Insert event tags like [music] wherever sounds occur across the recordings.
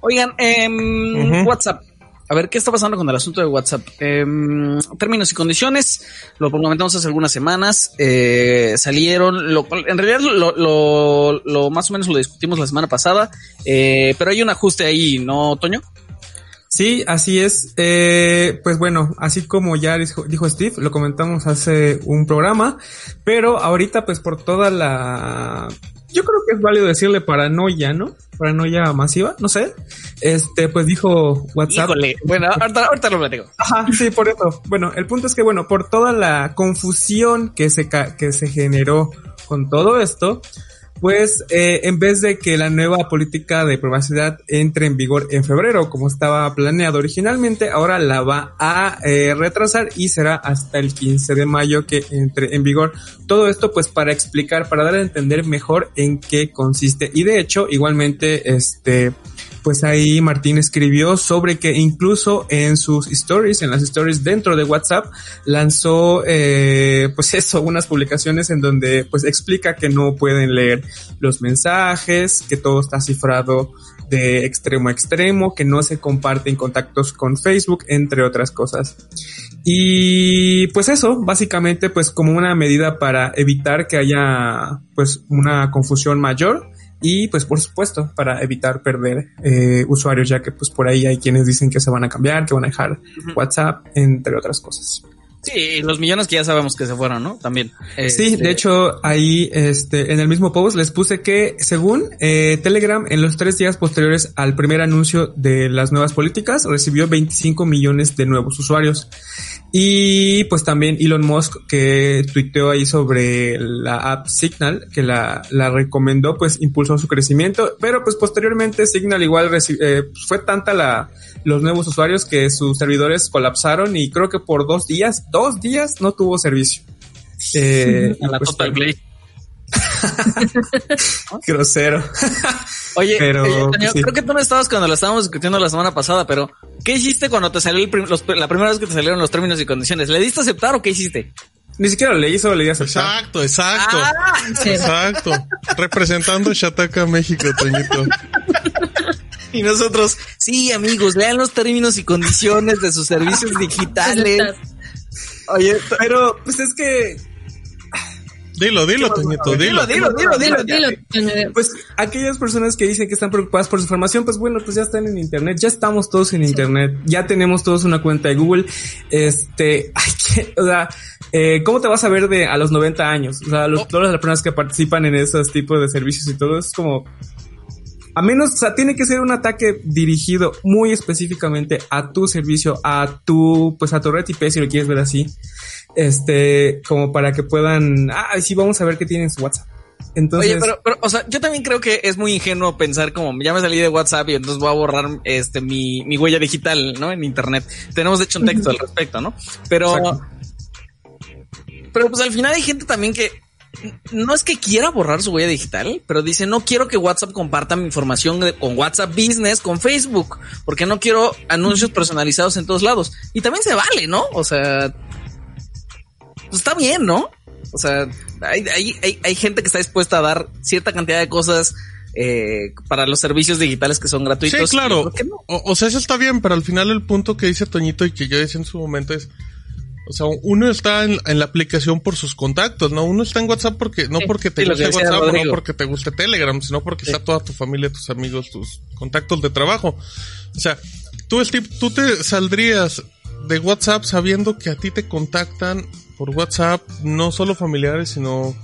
Oigan, em, WhatsApp. A ver, ¿qué está pasando con el asunto de WhatsApp? Em, términos y condiciones, lo comentamos hace algunas semanas, eh, salieron, lo, en realidad lo, lo, lo, más o menos lo discutimos la semana pasada, eh, pero hay un ajuste ahí, ¿no, Toño? Sí, así es. Eh, pues bueno, así como ya dijo, dijo, Steve, lo comentamos hace un programa, pero ahorita pues por toda la... Yo creo que es válido decirle paranoia, ¿no? Paranoia masiva, no sé. Este, pues dijo WhatsApp. Híjole, bueno, [laughs] ahorita, ahorita lo platico. Ajá, sí, por eso. Bueno, el punto es que, bueno, por toda la confusión que se, que se generó con todo esto, pues eh, en vez de que la nueva política de privacidad entre en vigor en febrero, como estaba planeado originalmente, ahora la va a eh, retrasar y será hasta el 15 de mayo que entre en vigor. Todo esto pues para explicar, para dar a entender mejor en qué consiste. Y de hecho, igualmente, este, pues ahí Martín escribió sobre que incluso en sus stories, en las stories dentro de WhatsApp, lanzó eh, pues eso, unas publicaciones en donde pues explica que no pueden leer los mensajes, que todo está cifrado de extremo a extremo, que no se comparten contactos con Facebook, entre otras cosas. Y pues eso, básicamente pues como una medida para evitar que haya pues una confusión mayor y pues por supuesto para evitar perder eh, usuarios ya que pues por ahí hay quienes dicen que se van a cambiar, que van a dejar WhatsApp, entre otras cosas. Sí, los millones que ya sabemos que se fueron, ¿no? También. Sí, de este, hecho, ahí, este, en el mismo post les puse que, según eh, Telegram, en los tres días posteriores al primer anuncio de las nuevas políticas, recibió 25 millones de nuevos usuarios. Y pues también Elon Musk, que tuiteó ahí sobre la app Signal, que la, la recomendó, pues impulsó su crecimiento. Pero pues posteriormente Signal igual eh, fue tanta la, los nuevos usuarios que sus servidores colapsaron y creo que por dos días, dos días no tuvo servicio. Eh, la pues, Total Play. [laughs] Grosero. Oye, pero, creo que tú no estabas cuando lo estábamos discutiendo la semana pasada, pero ¿qué hiciste cuando te salió la primera vez que te salieron los términos y condiciones? ¿Le diste a aceptar o qué hiciste? Ni siquiera lo leí, solo leí aceptar. Exacto, exacto. Ah, exacto. Representando Shataka México, Toñito. Y nosotros, sí, amigos, lean los términos y condiciones de sus servicios [laughs] digitales. Oye, pero pues es que Dilo, dilo, Toñito, dilo. Dilo, dilo, dilo, dilo, Pues aquellas personas que dicen que están preocupadas por su información, pues bueno, pues ya están en internet, ya estamos todos en internet, ya tenemos todos una cuenta de Google. Este, [laughs] hay que, o sea, eh, ¿cómo te vas a ver de a los 90 años? O sea, los, oh. todas las personas que participan en esos tipos de servicios y todo, es como, a menos, o sea, tiene que ser un ataque dirigido muy específicamente a tu servicio, a tu, pues a tu red IP, si lo quieres ver así. Este, como para que puedan, ah, sí, vamos a ver qué tiene en su WhatsApp. Entonces, Oye, pero, pero, o sea, yo también creo que es muy ingenuo pensar como ya me salí de WhatsApp y entonces voy a borrar este mi, mi huella digital, ¿no? En internet. Tenemos de hecho un texto al respecto, ¿no? Pero, pero pues al final hay gente también que no es que quiera borrar su huella digital, pero dice no quiero que WhatsApp comparta mi información con WhatsApp Business, con Facebook, porque no quiero anuncios personalizados en todos lados. Y también se vale, ¿no? O sea, pues está bien, ¿no? O sea, hay, hay, hay, gente que está dispuesta a dar cierta cantidad de cosas eh, para los servicios digitales que son gratuitos. Sí, claro. O, o, sea, eso está bien, pero al final el punto que dice Toñito y que yo decía en su momento es, o sea, uno está en, la aplicación por sus contactos, ¿no? Uno está en WhatsApp porque, no porque te guste WhatsApp, no porque te guste Telegram, sino porque está toda tu familia, tus amigos, tus contactos de trabajo. O sea, tú, Steve, tú te saldrías de WhatsApp sabiendo que a ti te contactan por WhatsApp, no solo familiares, sino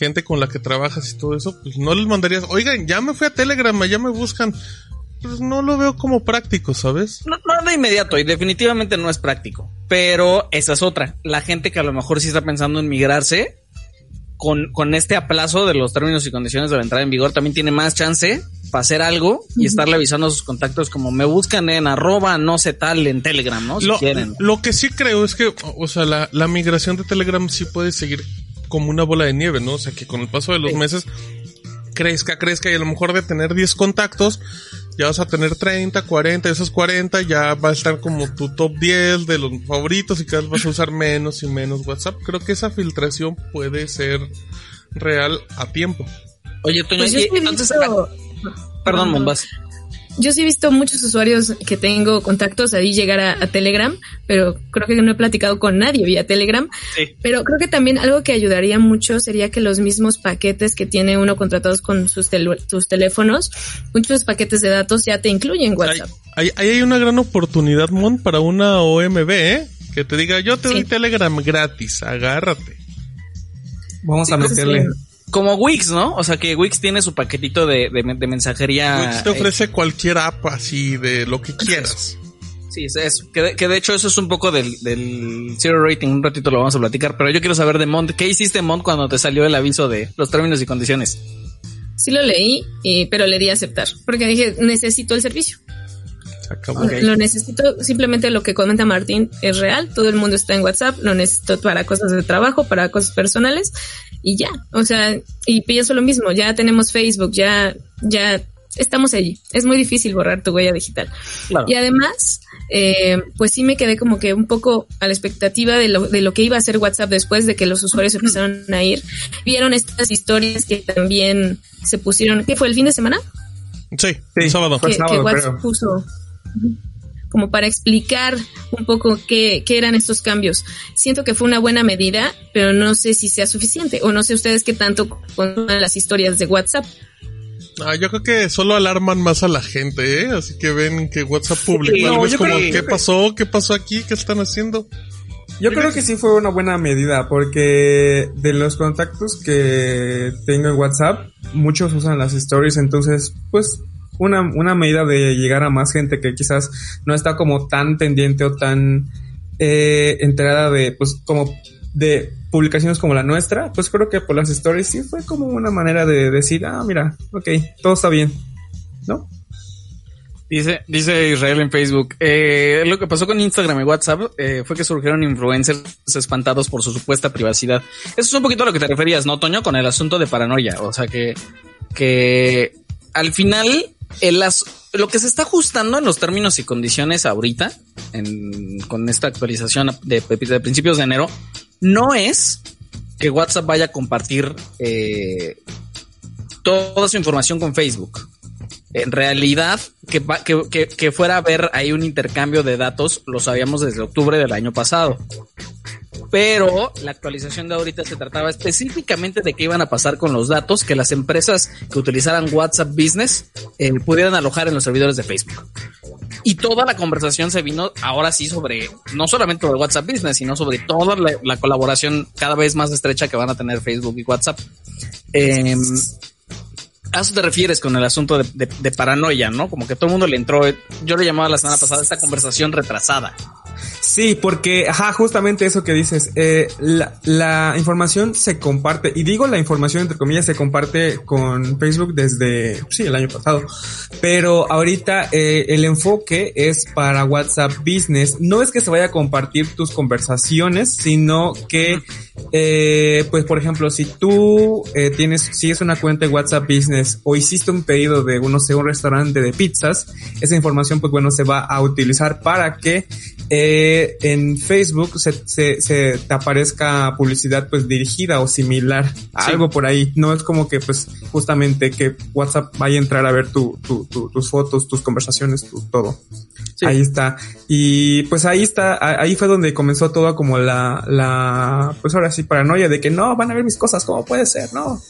gente con la que trabajas y todo eso, pues no les mandarías, oigan, ya me fui a Telegram, ya me buscan pues no lo veo como práctico, ¿sabes? No, no de inmediato y definitivamente no es práctico. Pero esa es otra. La gente que a lo mejor sí está pensando en migrarse, con, con este aplazo de los términos y condiciones de la entrada en vigor, también tiene más chance para hacer algo y estarle avisando a sus contactos como me buscan en arroba no sé tal en Telegram, ¿no? Si lo, quieren. Lo que sí creo es que, o sea, la, la migración de Telegram sí puede seguir como una bola de nieve, ¿no? O sea, que con el paso de los meses crezca, crezca y a lo mejor de tener 10 contactos, ya vas a tener 30, 40, esos 40 ya va a estar como tu top 10 de los favoritos y cada vez vas a usar menos y menos WhatsApp. Creo que esa filtración puede ser real a tiempo. Oye, Toño, pues entonces... Perdón, Mombas. Yo sí he visto muchos usuarios que tengo contactos ahí llegar a, Telegram, pero creo que no he platicado con nadie vía Telegram. Pero creo que también algo que ayudaría mucho sería que los mismos paquetes que tiene uno contratados con sus, sus teléfonos, muchos paquetes de datos ya te incluyen WhatsApp. Ahí hay, una gran oportunidad, Mon, para una OMB, ¿eh? Que te diga, yo te doy Telegram gratis, agárrate. Vamos a meterle. Como Wix, ¿no? O sea que Wix tiene su paquetito de, de, mensajería. Wix te ofrece eh, cualquier app así de lo que quieras. Sí, es eso. Que de, que de hecho eso es un poco del, del zero rating. Un ratito lo vamos a platicar. Pero yo quiero saber de Mont. ¿Qué hiciste, Mont, cuando te salió el aviso de los términos y condiciones? Sí lo leí, pero le di a aceptar. Porque dije, necesito el servicio. Lo necesito, simplemente lo que comenta Martín es real, todo el mundo está en WhatsApp, lo necesito para cosas de trabajo, para cosas personales y ya, o sea, y pienso lo mismo, ya tenemos Facebook, ya, ya estamos allí, es muy difícil borrar tu huella digital. Y además, eh, pues sí me quedé como que un poco a la expectativa de lo, de lo que iba a hacer WhatsApp después de que los usuarios empezaron a ir. Vieron estas historias que también se pusieron, ¿qué fue el fin de semana? Sí, el sábado. Que, WhatsApp puso como para explicar un poco qué, qué, eran estos cambios. Siento que fue una buena medida, pero no sé si sea suficiente o no sé ustedes qué tanto con las historias de WhatsApp. Ah, yo creo que solo alarman más a la gente, ¿eh? Así que ven que WhatsApp publicó es como, ¿qué pasó? ¿Qué pasó aquí? ¿Qué están haciendo? Yo creo que sí fue una buena medida porque de los contactos que tengo en WhatsApp, muchos usan las stories, entonces, pues una, una medida de llegar a más gente que quizás no está como tan pendiente o tan eh, enterada de, pues, como de publicaciones como la nuestra, pues creo que por las stories sí fue como una manera de decir, ah, mira, ok, todo está bien, ¿no? Dice, dice Israel en Facebook, eh, lo que pasó con Instagram y WhatsApp eh, fue que surgieron influencers espantados por su supuesta privacidad. Eso es un poquito a lo que te referías, ¿no, Toño? Con el asunto de paranoia. O sea que, que al final el lo que se está ajustando en los términos y condiciones ahorita, con esta actualización de, principios de enero, no es que WhatsApp vaya a compartir eh, toda su información con Facebook. En realidad, que, que, que, fuera a haber ahí un intercambio de datos, lo sabíamos desde octubre del año pasado pero la actualización de ahorita se trataba específicamente de qué iban a pasar con los datos que las empresas que utilizaran WhatsApp Business eh, pudieran alojar en los servidores de Facebook. Y toda la conversación se vino ahora sí sobre, no solamente sobre WhatsApp Business, sino sobre toda la, colaboración cada vez más estrecha que van a tener Facebook y WhatsApp. Em, a eso te refieres con el asunto de, de, paranoia, ¿no? Como que todo el mundo le entró, yo lo llamaba la semana pasada esta conversación retrasada. Sí, porque, ajá, justamente eso que dices, eh, la, información se comparte, y digo la información entre comillas se comparte con Facebook desde, sí, el año pasado, pero ahorita eh, el enfoque es para WhatsApp Business, no es que se vaya a compartir tus conversaciones, sino que, eh, pues por ejemplo, si tú eh, tienes, si es una cuenta de WhatsApp Business o hiciste un pedido de, no sé, un restaurante de pizzas, esa información, pues bueno, se va a utilizar para que eh, en Facebook se, se, se, te aparezca publicidad pues dirigida o similar, algo por ahí. No es como que pues justamente que WhatsApp vaya a entrar a ver tu, tu, tus fotos, tus conversaciones, tu, todo. Ahí está. Y pues ahí está, ahí fue donde comenzó todo como la, la, pues ahora sí, paranoia de que no, van a ver mis cosas, ¿cómo puede ser? No.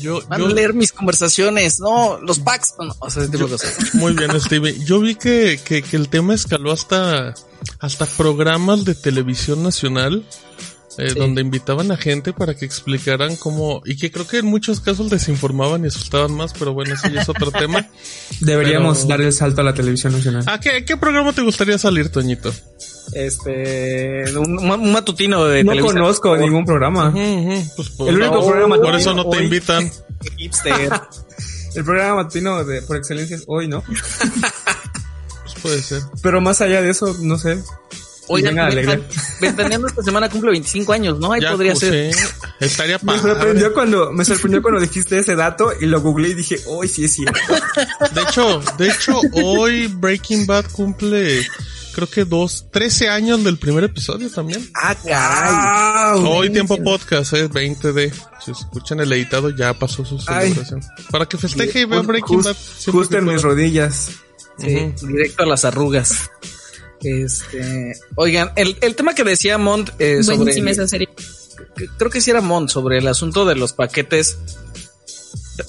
Yo, Van a leer mis conversaciones, no, los packs, o sea, [laughs] Muy bien, Steve. Yo vi que, que, que, el tema escaló hasta, hasta programas de televisión nacional, eh, donde invitaban a gente para que explicaran cómo, y que creo que en muchos casos desinformaban y asustaban más, pero bueno, ese ya es otro tema. [laughs] Deberíamos dar el salto a la televisión nacional. ¿A qué, qué programa te gustaría salir, Toñito? este un, matutino de no conozco ningún programa. Pues, pues, el único programa por eso no te invitan. [laughs] [laughs] El programa matutino de por excelencia es hoy no pues puede ser. Pero más allá de eso no sé Oigan, Ventaneando esta semana cumple 25 años, ¿no? Ahí podría ser. Estaría Me sorprendió cuando, me sorprendió cuando dijiste ese dato y lo googleé y dije, hoy sí es cierto. De hecho, de hecho, hoy Breaking Bad cumple creo que dos, 13 años del primer episodio también. Ah, caray. Hoy tiempo podcast, es 20 de. Si escuchan el editado, ya pasó su celebración. Para que festeje y vea Breaking Bad. Justo en mis rodillas. Sí, directo a las arrugas. Este, oigan, el, el tema que decía Mont eh, sobre. Esa serie. Creo que sí era Mont sobre el asunto de los paquetes.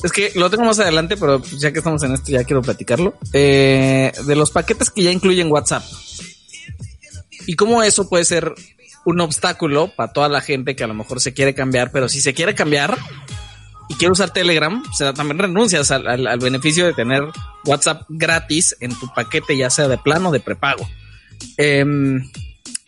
Es que lo tengo más adelante, pero ya que estamos en esto ya quiero platicarlo. Eh, de los paquetes que ya incluyen WhatsApp. Y cómo eso puede ser un obstáculo para toda la gente que a lo mejor se quiere cambiar, pero si se quiere cambiar y quiere usar Telegram, o sea, también renuncias al, al beneficio de tener WhatsApp gratis en tu paquete, ya sea de plano o de prepago. Em,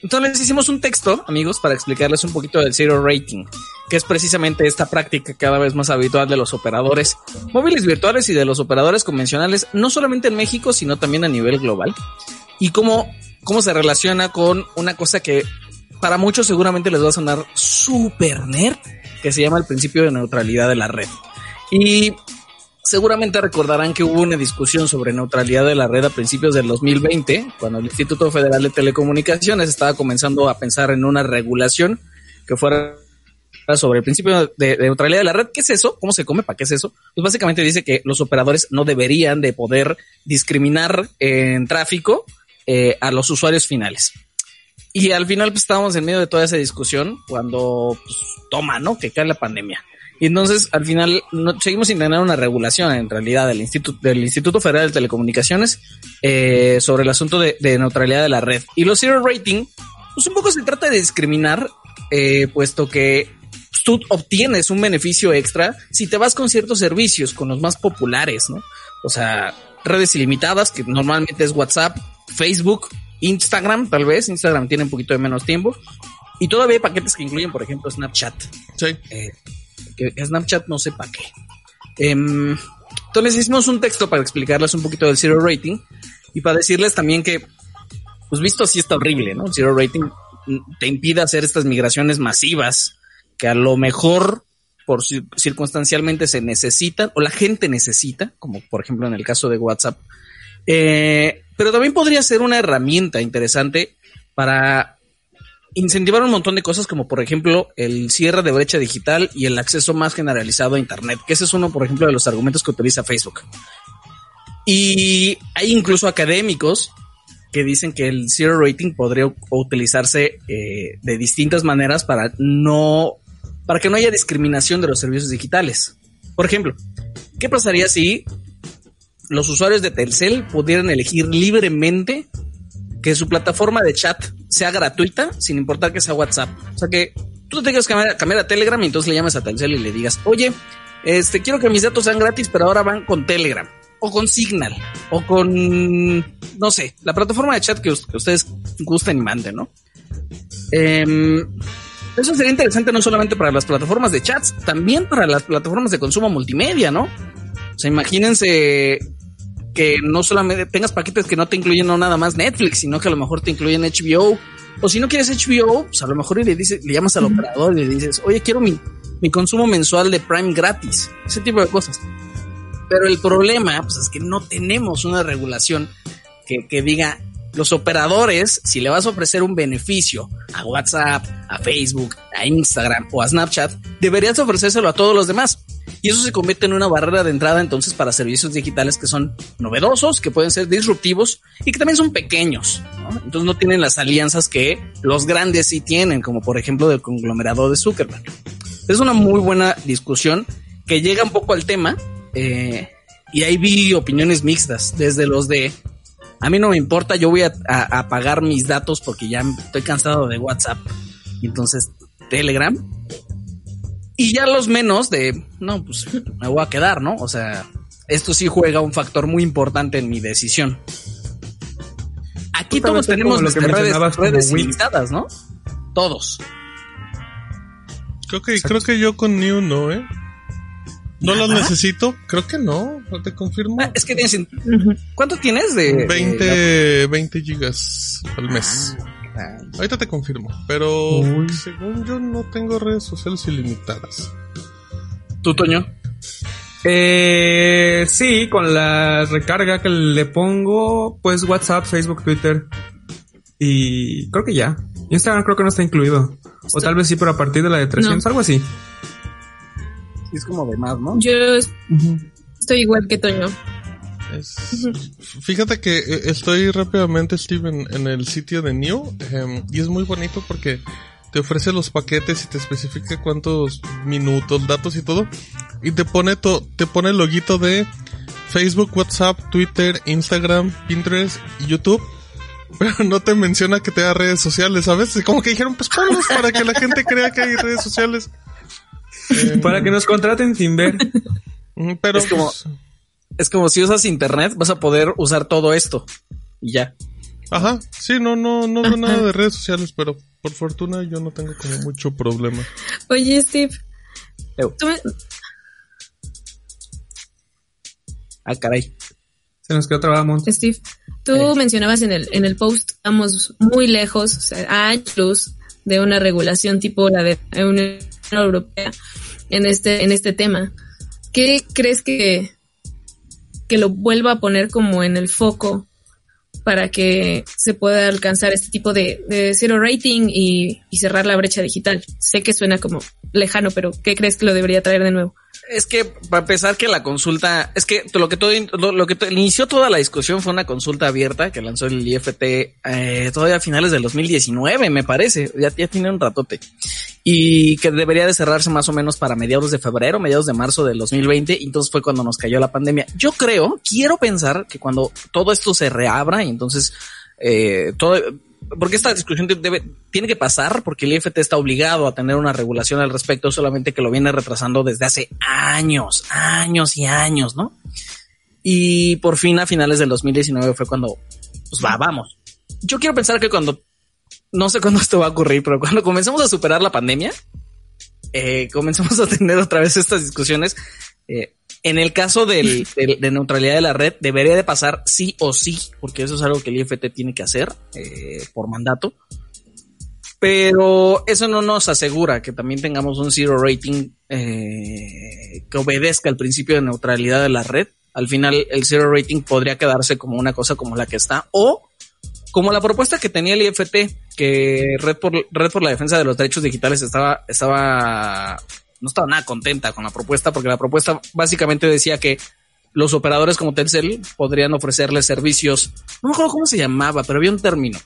entonces hicimos un texto, amigos, para explicarles un poquito del zero rating, que es precisamente esta práctica cada vez más habitual de los operadores móviles virtuales y de los operadores convencionales, no solamente en México, sino también a nivel global. Y cómo, cómo se relaciona con una cosa que para muchos seguramente les va a sonar super nerd, que se llama el principio de neutralidad de la red. Y Seguramente recordarán que hubo una discusión sobre neutralidad de la red a principios del 2020, cuando el Instituto Federal de Telecomunicaciones estaba comenzando a pensar en una regulación que fuera sobre el principio de, neutralidad de la red. ¿Qué es eso? ¿Cómo se come? ¿Para qué es eso? Pues básicamente dice que los operadores no deberían de poder discriminar en tráfico eh, a los usuarios finales. Y al final pues estábamos en medio de toda esa discusión cuando pues, toma, ¿no? Que cae la pandemia. Y entonces, al final, no, seguimos sin tener una regulación, en realidad, del Instituto, del Instituto Federal de Telecomunicaciones eh, sobre el asunto de, neutralidad de la red. Y los zero rating, pues un poco se trata de discriminar, eh, puesto que tú obtienes un beneficio extra si te vas con ciertos servicios, con los más populares, ¿no? O sea, redes ilimitadas, que normalmente es WhatsApp, Facebook, Instagram, tal vez. Instagram tiene un poquito de menos tiempo. Y todavía hay paquetes que incluyen, por ejemplo, Snapchat. Sí. Eh, que Snapchat no sepa qué. Em, entonces hicimos un texto para explicarles un poquito del zero rating y para decirles también que, pues visto así está horrible, ¿no? zero rating te impide hacer estas migraciones masivas que a lo mejor por circunstancialmente se necesitan o la gente necesita, como por ejemplo en el caso de WhatsApp. Eh, pero también podría ser una herramienta interesante para incentivar un montón de cosas como por ejemplo el cierre de brecha digital y el acceso más generalizado a Internet, que ese es uno por ejemplo de los argumentos que utiliza Facebook. Y hay incluso académicos que dicen que el zero rating podría utilizarse eh, de distintas maneras para no para que no haya discriminación de los servicios digitales. Por ejemplo, ¿qué pasaría si los usuarios de Telcel pudieran elegir libremente que su plataforma de chat sea gratuita, sin importar que sea WhatsApp. O sea que tú te que cambiar, a Telegram y entonces le llamas a Telcel y le digas, oye, este, quiero que mis datos sean gratis, pero ahora van con Telegram, o con Signal, o con, no sé, la plataforma de chat que, ustedes gusten y manden, ¿no? Em, eso sería interesante no solamente para las plataformas de chats, también para las plataformas de consumo multimedia, ¿no? O sea, imagínense que no solamente tengas paquetes que no te incluyen no nada más Netflix, sino que a lo mejor te incluyen HBO. O si no quieres HBO, pues a lo mejor le dices, le llamas al operador y le dices, oye, quiero mi, mi consumo mensual de Prime gratis. Ese tipo de cosas. Pero el problema, pues es que no tenemos una regulación que, que diga, los operadores, si le vas a ofrecer un beneficio a WhatsApp, a Facebook, a Instagram o a Snapchat, deberías ofrecérselo a todos los demás. Y eso se convierte en una barrera de entrada entonces para servicios digitales que son novedosos, que pueden ser disruptivos y que también son pequeños. Entonces no tienen las alianzas que los grandes sí tienen, como por ejemplo del conglomerado de Zuckerberg. Es una muy buena discusión que llega un poco al tema eh, y ahí vi opiniones mixtas, desde los de a mí no me importa, yo voy a, a, pagar mis datos porque ya estoy cansado de WhatsApp. Entonces, Telegram. Y ya los menos de, no, pues me voy a quedar, ¿no? O sea, esto sí juega un factor muy importante en mi decisión. Aquí todos tenemos nuestras redes, redes limitadas, ¿no? Todos. Creo que, creo que yo con New no, ¿eh? ¿No lo necesito? Creo que no, no te confirmo. Ah, es que tienes... ¿Cuánto tienes de...? 20, 20 gigas al mes. Ah, Ahorita te confirmo, pero según yo no tengo redes sociales ilimitadas. ¿Tú, Toño? Eh, sí, con la recarga que le pongo, pues WhatsApp, Facebook, Twitter. Y creo que ya. Instagram creo que no está incluido. O tal vez sí, pero a partir de la de 300, algo así es como de más, ¿no? Yo estoy igual que Toño. Fíjate que eh, estoy rápidamente, Steve, en, el sitio de New em, y es muy bonito porque te ofrece los paquetes y te especifica cuántos minutos, datos y todo. Y te pone, to, te pone el loguito de Facebook, WhatsApp, Twitter, Instagram, Pinterest y YouTube. [laughs] Pero no te menciona que te da redes sociales, ¿sabes? Como que dijeron, pues ponlos para que la gente crea que hay redes sociales. [laughs] para que nos contraten sin ver. Pero es como, pues, es como si usas internet, vas a poder usar todo esto. Y ya. Ajá, sí, no, no, no veo nada de redes sociales, pero por fortuna yo no tengo como mucho problema. Oye, Steve. Ah, caray. Se nos quedó trabado, Steve, tú mencionabas en el, en el post, estamos muy lejos, o sea, a años de una regulación tipo la de la Unión Europea en este, en este tema. ¿Qué crees que, que lo vuelva a poner como en el foco para que se pueda alcanzar este tipo de, de zero rating y, y, cerrar la brecha digital. Sé que suena como lejano, pero ¿qué crees que lo debería traer de nuevo? Es que para empezar que la consulta, es que lo que todo lo, que inició toda la discusión fue una consulta abierta que lanzó el IFT eh, todavía a finales del 2019, me parece, ya, ya tiene un ratote y que debería de cerrarse más o menos para mediados de febrero, mediados de marzo del 2020, y entonces fue cuando nos cayó la pandemia. Yo creo, quiero pensar que cuando todo esto se reabra y entonces eh, todo, porque esta discusión debe, tiene que pasar porque el IFT está obligado a tener una regulación al respecto, solamente que lo viene retrasando desde hace años, años y años, ¿no? Y por fin a finales del 2019 fue cuando, pues va, vamos. Yo quiero pensar que cuando no sé cuándo esto va a ocurrir, pero cuando comenzamos a superar la pandemia, eh, comenzamos a tener otra vez estas discusiones. Eh, en el caso [laughs] del, de neutralidad de la red, debería de pasar sí o sí, porque eso es algo que el IFT tiene que hacer eh, por mandato. Pero eso no nos asegura que también tengamos un zero rating eh, que obedezca el principio de neutralidad de la red. Al final, el zero rating podría quedarse como una cosa como la que está, o como la propuesta que tenía el IFT, que Red por, Red por la Defensa de los Derechos Digitales estaba, estaba, no estaba nada contenta con la propuesta, porque la propuesta básicamente decía que los operadores como Telcel podrían ofrecerles servicios, no me acuerdo cómo se llamaba, pero había un término,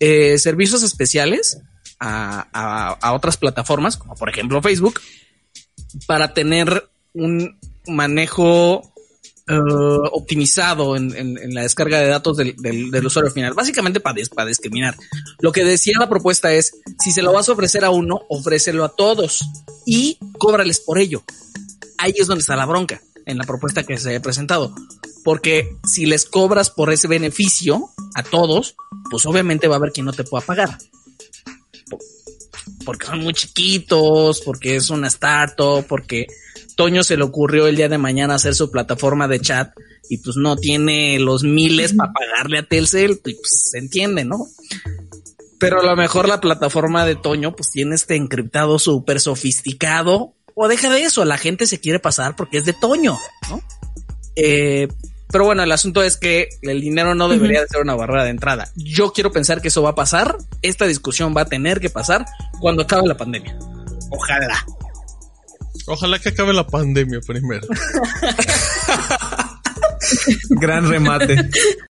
eh, servicios especiales a, a, a otras plataformas, como por ejemplo Facebook, para tener un manejo uh, optimizado en, en, la descarga de datos del, del, del usuario final, básicamente para, para discriminar. Lo que decía la propuesta es, si se lo vas a ofrecer a uno, ofrécelo a todos y cóbrales por ello. Ahí es donde está la bronca en la propuesta que se ha presentado. Porque si les cobras por ese beneficio a todos, pues obviamente va a haber quien no te pueda pagar. Porque son muy chiquitos, porque es una startup, porque Toño se le ocurrió el día de mañana hacer su plataforma de chat y pues no tiene los miles para pagarle a Telcel, pues se entiende, ¿no? Pero a lo mejor la plataforma de Toño pues tiene este encriptado súper sofisticado o deja de eso, la gente se quiere pasar porque es de Toño, ¿no? Eh, pero bueno, el asunto es que el dinero no debería de ser una barrera de entrada. Yo quiero pensar que eso va a pasar, esta discusión va a tener que pasar cuando acabe la pandemia. Ojalá. Ojalá que acabe la pandemia primero. [laughs] Gran remate.